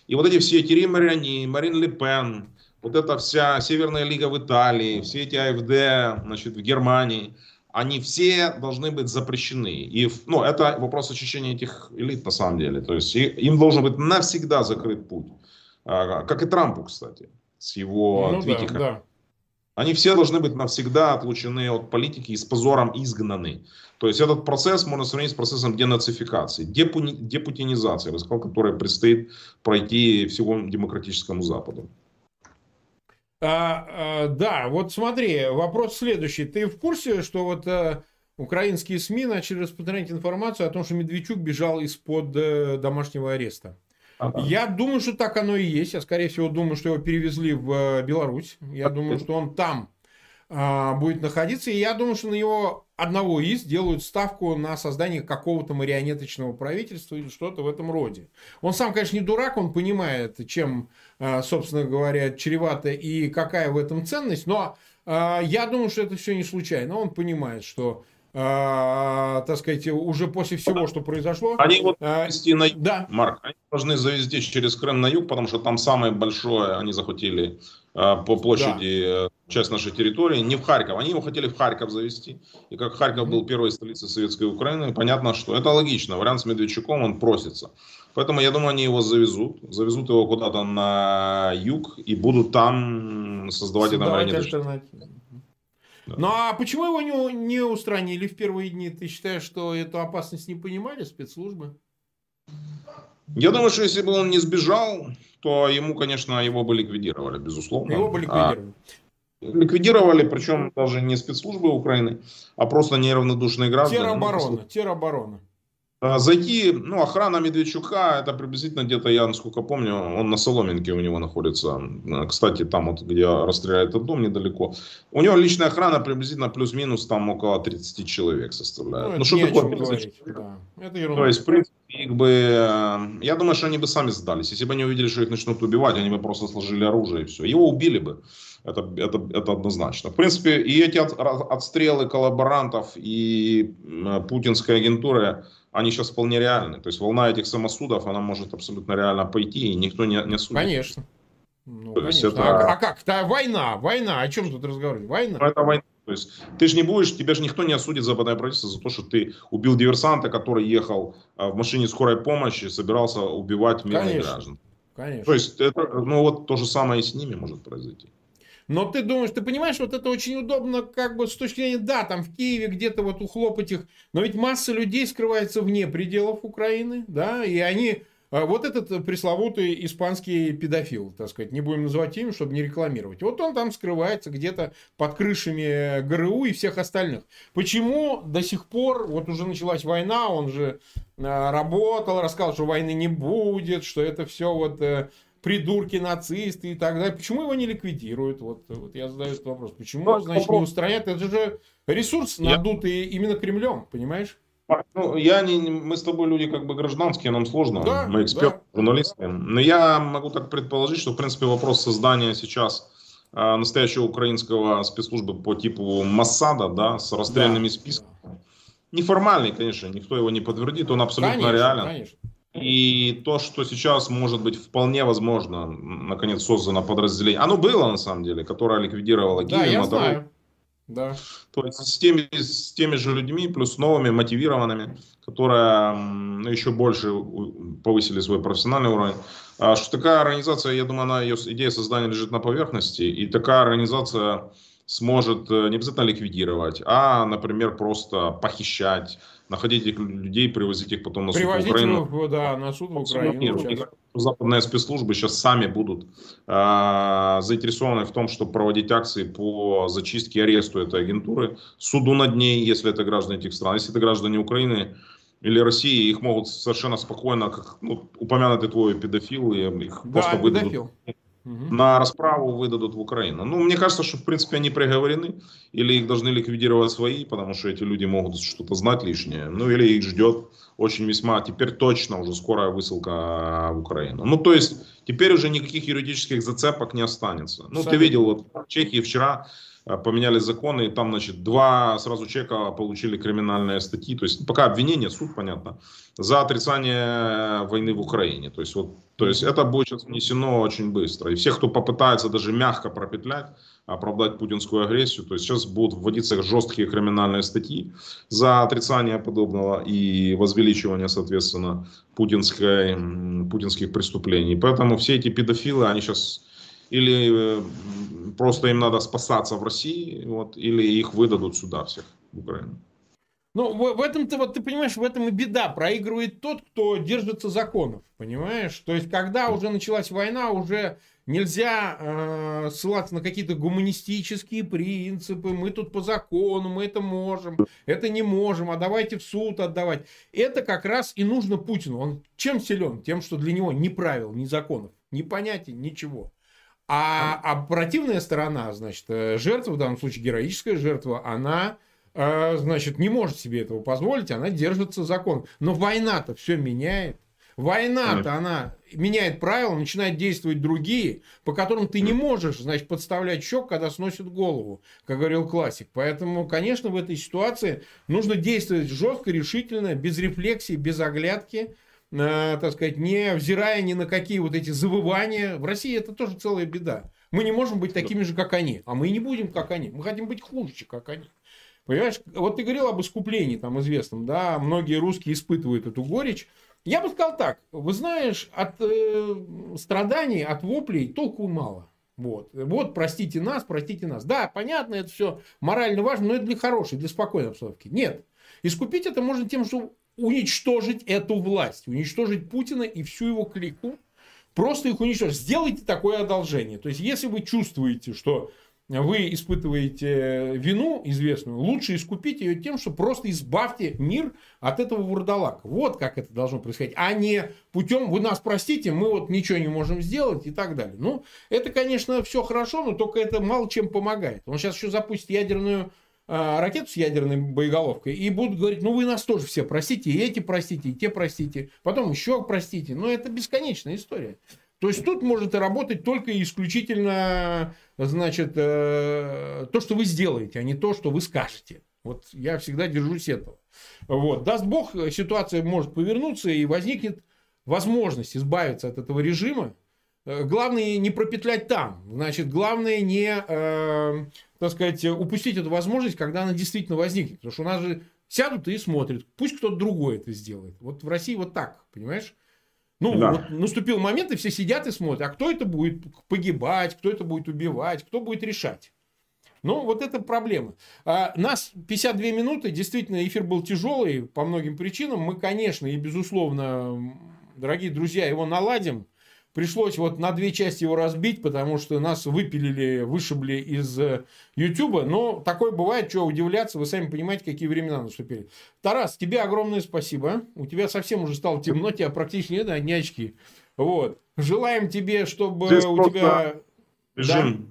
И вот эти все Тири Мариани, Марин Ле Пен, вот эта вся Северная Лига в Италии, все эти АФД значит, в Германии, они все должны быть запрещены. И, ну, это вопрос очищения этих элит на самом деле. То есть им должен быть навсегда закрыт путь. А, как и Трампу, кстати, с его ну, твитиками. Да, да. Они все должны быть навсегда отлучены от политики и с позором изгнаны. То есть этот процесс можно сравнить с процессом денацификации, депуни, депутинизации, который предстоит пройти всего демократическому Западу. А, а, да, вот смотри, вопрос следующий. Ты в курсе, что вот а, украинские СМИ начали распространять информацию о том, что Медведчук бежал из-под а, домашнего ареста? Ага. Я думаю, что так оно и есть. Я, скорее всего, думаю, что его перевезли в э, Беларусь. Я думаю, что он там будет находиться. И я думаю, что на него одного из делают ставку на создание какого-то марионеточного правительства или что-то в этом роде. Он сам, конечно, не дурак, он понимает, чем, а, собственно говоря, чревато и какая в этом ценность. Но а, я думаю, что это все не случайно. Он понимает, что а, так сказать, уже после всего, что произошло. Они вот а, на юг, да. Марк, они должны завезти через Крым на юг, потому что там самое большое, они захватили а, по площади да. Э, часть нашей территории, не в Харьков. Они его хотели в Харьков завести. И как Харьков был первой столицей Советской Украины, понятно, что это логично. Вариант с Медведчуком, он просится. Поэтому я думаю, они его завезут. Завезут его куда-то на юг и будут там создавать, создавать это Да. Ну а почему его не, не устранили в первые дни? Ты считаешь, что эту опасность не понимали спецслужбы? Я думаю, что если бы он не сбежал, то ему, конечно, его бы ликвидировали, безусловно. Его бы ликвидировали. А, ликвидировали, причем даже не спецслужбы Украины, а просто неравнодушные граждане. Тероборона, ну, тероборона. А, зайти, ну, охрана Медведчука, это приблизительно где-то, я насколько помню, он на Соломенке у него находится. Кстати, там вот, где расстреляли этот дом недалеко. У него личная охрана приблизительно плюс-минус там около 30 человек составляет. Ну, ну что такое 30 Да. Это ерунда. То есть, в принципе, их бы, э, я думаю, что они бы сами сдались. Если бы они увидели, что их начнут убивать, они бы просто сложили оружие и все. Его убили бы. Это, это, это однозначно. В принципе, и эти от, отстрелы коллаборантов и путинской агентуры, они сейчас вполне реальны. То есть волна этих самосудов, она может абсолютно реально пойти, и никто не, не судит. Конечно. Ну, То конечно. Это... А, а как? Это война, война. О чем тут разговаривать? Война. Ну, это война. То есть ты же не будешь, тебя же никто не осудит западное правительство за то, что ты убил диверсанта, который ехал а, в машине скорой помощи, собирался убивать мирных конечно. граждан. Конечно. То есть это, ну вот то же самое и с ними может произойти. Но ты думаешь, ты понимаешь, вот это очень удобно, как бы с точки зрения, да, там в Киеве где-то вот ухлопать их, но ведь масса людей скрывается вне пределов Украины, да, и они, а, вот этот пресловутый испанский педофил, так сказать, не будем называть имя, чтобы не рекламировать. Вот он там скрывается где-то под крышами ГРУ и всех остальных. Почему до сих пор, вот уже началась война, он же а, работал, рассказал, что войны не будет, что это все вот э, придурки, нацисты и так далее. Почему его не ликвидируют? Вот, вот я задаю этот вопрос. Почему, ну, значит, вопрос. не устранят? Это же ресурс надутый я... именно Кремлем, понимаешь? Ну, я не, мы с тобой люди как бы гражданские, нам сложно, да, мы эксперты, да. журналисты. Но я могу так предположить, что, в принципе, вопрос создания сейчас э, настоящего украинского спецслужбы по типу Массада, да, с расстрельными да. списками, неформальный, конечно, никто его не подтвердит, он абсолютно конечно, реален. Конечно. И то, что сейчас может быть вполне возможно, наконец создано подразделение, оно было на самом деле, которое ликвидировало да, Киев, я знаю. Да. То есть с теми, с теми же людьми, плюс новыми, мотивированными, которые ну, еще больше повысили свой профессиональный уровень. А что такая организация, я думаю, она, ее идея создания лежит на поверхности, и такая организация сможет э, не обязательно ликвидировать, а, например, просто похищать, находить этих людей, привозить их потом на суд Привозить в Украину. Его, да, на суд в Украину. Западные спецслужбы сейчас сами будут э, заинтересованы в том, чтобы проводить акции по зачистке и аресту этой агентуры, суду над ней, если это граждане этих стран. Если это граждане Украины или России, их могут совершенно спокойно, как ну, упомянутый твой педофил, их да, просто выдадут. Педофил угу. на расправу выдадут в Украину. Ну, мне кажется, что в принципе они приговорены, или их должны ликвидировать свои, потому что эти люди могут что-то знать лишнее, ну или их ждет очень весьма, теперь точно уже скорая высылка в Украину. Ну, то есть, теперь уже никаких юридических зацепок не останется. Ну, Абсолютно. ты видел, вот в Чехии вчера поменяли законы, и там, значит, два сразу человека получили криминальные статьи, то есть пока обвинение, суд, понятно, за отрицание войны в Украине. То есть, вот, то есть это будет сейчас внесено очень быстро. И все, кто попытается даже мягко пропетлять, оправдать путинскую агрессию, то есть сейчас будут вводиться жесткие криминальные статьи за отрицание подобного и возвеличивание, соответственно, путинской, путинских преступлений. Поэтому все эти педофилы, они сейчас или просто им надо спасаться в России, вот, или их выдадут сюда всех, в Украину. Ну, в, в этом-то, вот ты понимаешь, в этом и беда. Проигрывает тот, кто держится законов, понимаешь? То есть, когда уже началась война, уже нельзя э, ссылаться на какие-то гуманистические принципы. Мы тут по закону, мы это можем, это не можем, а давайте в суд отдавать. Это как раз и нужно Путину. Он чем силен? Тем, что для него ни правил, ни законов, ни понятий, ничего. А, а противная сторона, значит, э, жертва, в данном случае героическая жертва, она, э, значит, не может себе этого позволить, она держится закон. Но война-то все меняет. Война-то она меняет правила, начинает действовать другие, по которым ты не можешь, значит, подставлять щек, когда сносит голову, как говорил классик. Поэтому, конечно, в этой ситуации нужно действовать жестко, решительно, без рефлексии, без оглядки, так сказать, не взирая ни на какие вот эти завывания. В России это тоже целая беда. Мы не можем быть такими же, как они. А мы не будем, как они. Мы хотим быть хуже, как они. Понимаешь, вот ты говорил об искуплении там известном, да, многие русские испытывают эту горечь. Я бы сказал так, вы знаешь, от э, страданий, от воплей толку мало. Вот. вот, простите нас, простите нас. Да, понятно, это все морально важно, но это для хорошей, для спокойной обстановки. Нет. Искупить это можно тем, что уничтожить эту власть, уничтожить Путина и всю его клику, просто их уничтожить. Сделайте такое одолжение. То есть, если вы чувствуете, что вы испытываете вину известную, лучше искупить ее тем, что просто избавьте мир от этого вурдалака. Вот как это должно происходить. А не путем «вы нас простите, мы вот ничего не можем сделать» и так далее. Ну, это, конечно, все хорошо, но только это мало чем помогает. Он сейчас еще запустит ядерную ракету с ядерной боеголовкой и будут говорить, ну вы нас тоже все простите, и эти простите, и те простите, потом еще простите. Но это бесконечная история. То есть тут может работать только исключительно, значит, э, то, что вы сделаете, а не то, что вы скажете. Вот я всегда держусь этого. Вот. Даст Бог, ситуация может повернуться и возникнет возможность избавиться от этого режима. Э, главное не пропетлять там. Значит, главное не, э, так сказать, упустить эту возможность, когда она действительно возникнет. Потому что у нас же сядут и смотрят. Пусть кто-то другой это сделает. Вот в России вот так, понимаешь? Ну, да. вот наступил момент, и все сидят и смотрят, а кто это будет погибать, кто это будет убивать, кто будет решать. Ну, вот это проблема. А, нас 52 минуты, действительно, эфир был тяжелый по многим причинам. Мы, конечно, и безусловно, дорогие друзья, его наладим. Пришлось вот на две части его разбить, потому что нас выпилили, вышибли из э, Ютуба. Но такое бывает, что удивляться, вы сами понимаете, какие времена наступили. Тарас, тебе огромное спасибо. У тебя совсем уже стало темно, тебя практически нет, одни очки. Вот. Желаем тебе, чтобы Здесь у тебя... Режим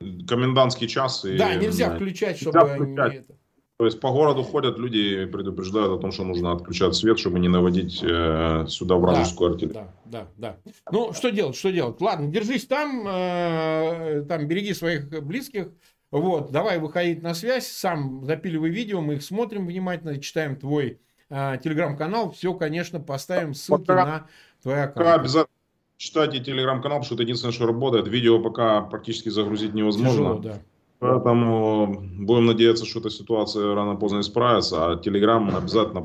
да? комендантский час. И... Да, нельзя включать, чтобы нельзя включать. Это... То есть по городу ходят люди и предупреждают о том, что нужно отключать свет, чтобы не наводить э, сюда вражескую да, артиллерию. Да, да, да. Ну, что делать, что делать? Ладно, держись там, э, там береги своих близких. Вот, давай выходить на связь, сам запиливай видео, мы их смотрим внимательно, читаем твой э, телеграм-канал, все, конечно, поставим ссылки пока, на твой аккаунт. Обязательно читайте телеграм-канал, потому что это единственное, что работает. Видео пока практически загрузить невозможно. Тяжело, да. Поэтому будем надеяться, что эта ситуация рано-поздно исправится. А Телеграм обязательно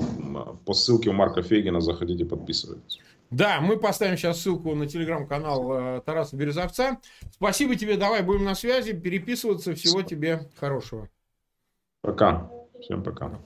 по ссылке у Марка Фегина заходите, подписывайтесь. Да, мы поставим сейчас ссылку на телеграм-канал э, Тараса Березовца. Спасибо тебе, давай будем на связи, переписываться. Всего тебе хорошего. Пока. Всем пока.